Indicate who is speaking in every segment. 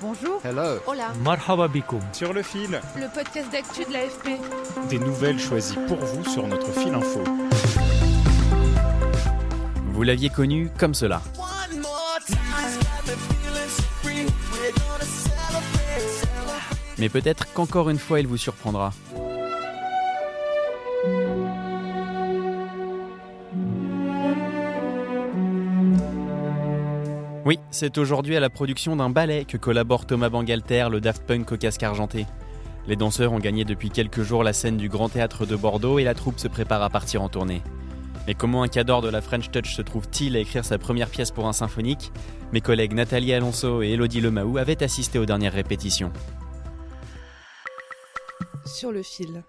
Speaker 1: Bonjour.
Speaker 2: Hello.
Speaker 1: Hola.
Speaker 3: Marhaba bikoum.
Speaker 4: sur le fil.
Speaker 1: Le podcast d'actu de l'AFP.
Speaker 4: Des nouvelles choisies pour vous sur notre fil info.
Speaker 3: Vous l'aviez connu comme cela. Mais peut-être qu'encore une fois il vous surprendra. Oui, c'est aujourd'hui à la production d'un ballet que collaborent Thomas Bangalter, le Daft Punk au casque argenté. Les danseurs ont gagné depuis quelques jours la scène du Grand Théâtre de Bordeaux et la troupe se prépare à partir en tournée. Mais comment un cadre de la French Touch se trouve-t-il à écrire sa première pièce pour un symphonique? Mes collègues Nathalie Alonso et Elodie Lemaou avaient assisté aux dernières répétitions.
Speaker 1: Sur le fil.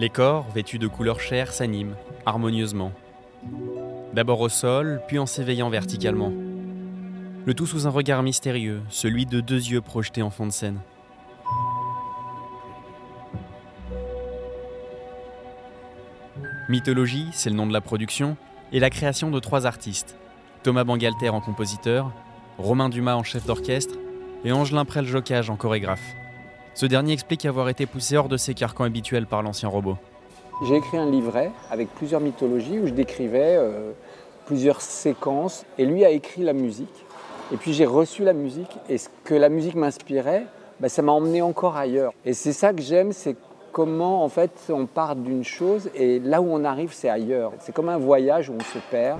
Speaker 3: Les corps, vêtus de couleur chair, s'animent, harmonieusement. D'abord au sol, puis en s'éveillant verticalement. Le tout sous un regard mystérieux, celui de deux yeux projetés en fond de scène. Mythologie, c'est le nom de la production, et la création de trois artistes. Thomas Bangalter en compositeur, Romain Dumas en chef d'orchestre, et Angelin Prel-Jocage en chorégraphe. Ce dernier explique avoir été poussé hors de ses carcans habituels par l'ancien robot.
Speaker 5: J'ai écrit un livret avec plusieurs mythologies où je décrivais euh, plusieurs séquences et lui a écrit la musique. Et puis j'ai reçu la musique et ce que la musique m'inspirait, bah, ça m'a emmené encore ailleurs. Et c'est ça que j'aime, c'est comment en fait on part d'une chose et là où on arrive c'est ailleurs. C'est comme un voyage où on se perd.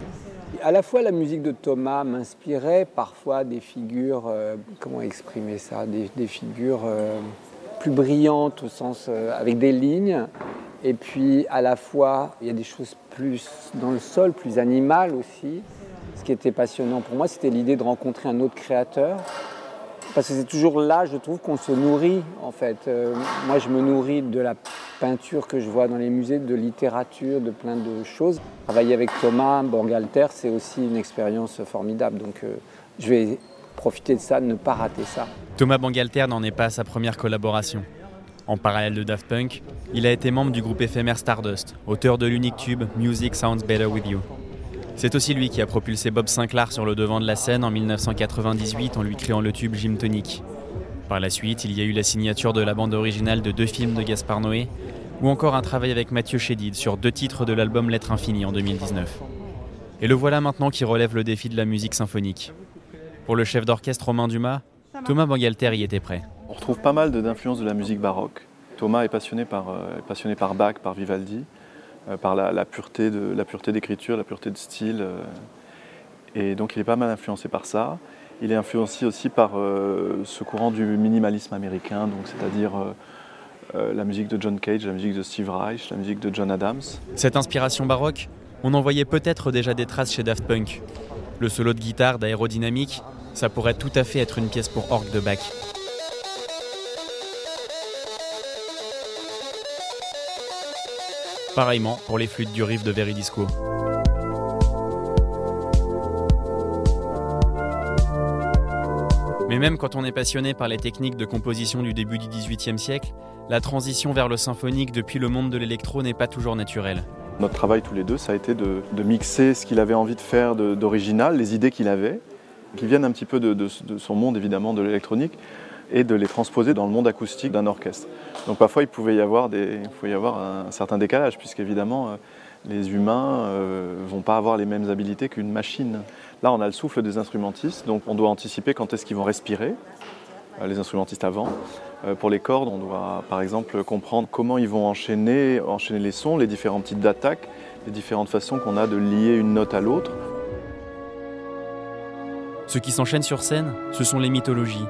Speaker 5: À la fois la musique de Thomas m'inspirait parfois des figures, euh, comment exprimer ça, des, figures euh, plus brillantes au sens euh, avec des lignes. Et puis à la fois il y a des choses plus dans le sol, plus animales aussi. Ce qui était passionnant pour moi, c'était l'idée de rencontrer un autre créateur. Parce que c'est toujours là, je trouve, qu'on se nourrit, en fait. Euh, moi, je me nourris de la peinture que je vois dans les musées, de littérature, de plein de choses. Travailler avec Thomas Bangalter, c'est aussi une expérience formidable. Donc, euh, je vais profiter de ça, ne pas rater ça.
Speaker 3: Thomas Bangalter n'en est pas à sa première collaboration. En parallèle de Daft Punk, il a été membre du groupe éphémère Stardust, auteur de l'unique tube Music Sounds Better With You. C'est aussi lui qui a propulsé Bob Sinclair sur le devant de la scène en 1998 en lui créant le tube Gym Tonic. Par la suite, il y a eu la signature de la bande originale de deux films de Gaspard Noé, ou encore un travail avec Mathieu Chédid sur deux titres de l'album Lettre Infinie en 2019. Et le voilà maintenant qui relève le défi de la musique symphonique. Pour le chef d'orchestre Romain Dumas, Thomas Bangalter y était prêt.
Speaker 6: On retrouve pas mal d'influences de la musique baroque. Thomas est passionné par, euh, passionné par Bach, par Vivaldi, euh, par la, la pureté de- la pureté d'écriture, la pureté de style. euh, et donc il est pas mal influencé par ça. Il est influencé aussi par euh, ce courant du minimalisme américain, donc c'est-à-dire euh, euh, la musique de John Cage, la musique de Steve Reich, la musique de John Adams.
Speaker 3: Cette inspiration baroque, on en voyait peut-être déjà des traces chez Daft Punk. Le solo de guitare d'aérodynamique, ça pourrait tout à fait être une pièce pour orgue de Bach. Pareillement pour les flûtes du riff de Veridisco. Mais même quand on est passionné par les techniques de composition du début du XVIIIe siècle, la transition vers le symphonique depuis le monde de l'électro n'est pas toujours naturelle.
Speaker 6: Notre travail tous les deux, ça a été de, mixer ce qu'il avait envie de faire d'original, les idées qu'il avait, qui viennent un petit peu de, son monde évidemment de l'électronique, et de les transposer dans le monde acoustique d'un orchestre. Donc parfois il pouvait y avoir, il un, certain décalage, puisqu'évidemment euh, les humains ne vont pas avoir les mêmes habiletés qu'une machine. Là on a le souffle des instrumentistes, donc on doit anticiper quand est-ce qu'ils vont respirer, euh, les instrumentistes avant. Euh, Pour les cordes, on doit par exemple comprendre comment ils vont enchaîner les sons, les différents types d'attaques, les différentes façons qu'on a de lier une note à l'autre.
Speaker 3: Ce qui s'enchaîne sur scène, ce sont les mythologies,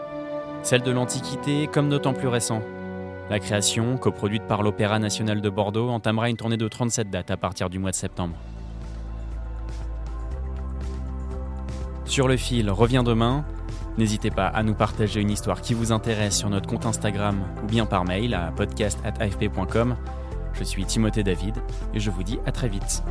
Speaker 3: celles de l'Antiquité comme de temps plus récents. La création, coproduite par l'Opéra national de Bordeaux, entamera une tournée de 37 dates à partir du mois de septembre. Sur le fil revient demain. N'hésitez pas à nous partager une histoire qui vous intéresse sur notre compte Instagram ou bien par mail à podcast.afp.com. Je suis Timothée David et je vous dis à très vite.